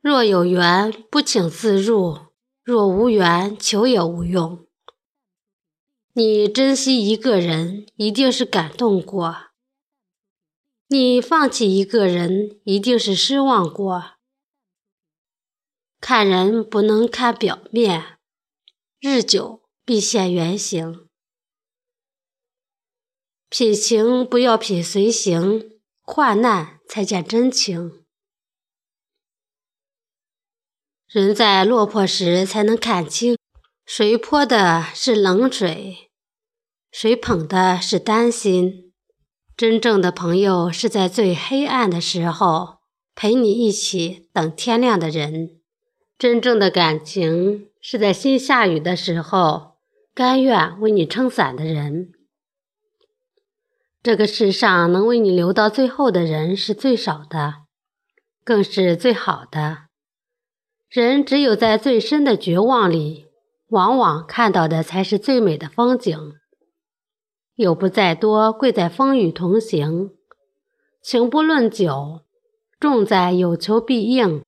若有缘，不请自入；若无缘，求也无用。你珍惜一个人，一定是感动过；你放弃一个人，一定是失望过。看人不能看表面，日久必现原形。品行不要品随行，患难才见真情。人在落魄时才能看清，谁泼的是冷水，谁捧的是担心。真正的朋友是在最黑暗的时候陪你一起等天亮的人。真正的感情是在心下雨的时候甘愿为你撑伞的人。这个世上能为你留到最后的人是最少的，更是最好的。人只有在最深的绝望里，往往看到的才是最美的风景。友不在多，贵在风雨同行；情不论久，重在有求必应。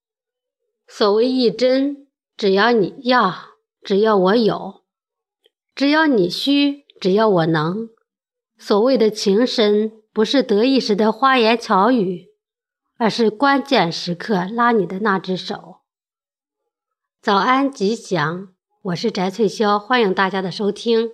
所谓一真，只要你要，只要我有；只要你需，只要我能。所谓的情深，不是得意时的花言巧语，而是关键时刻拉你的那只手。早安，吉祥！我是翟翠霄，欢迎大家的收听。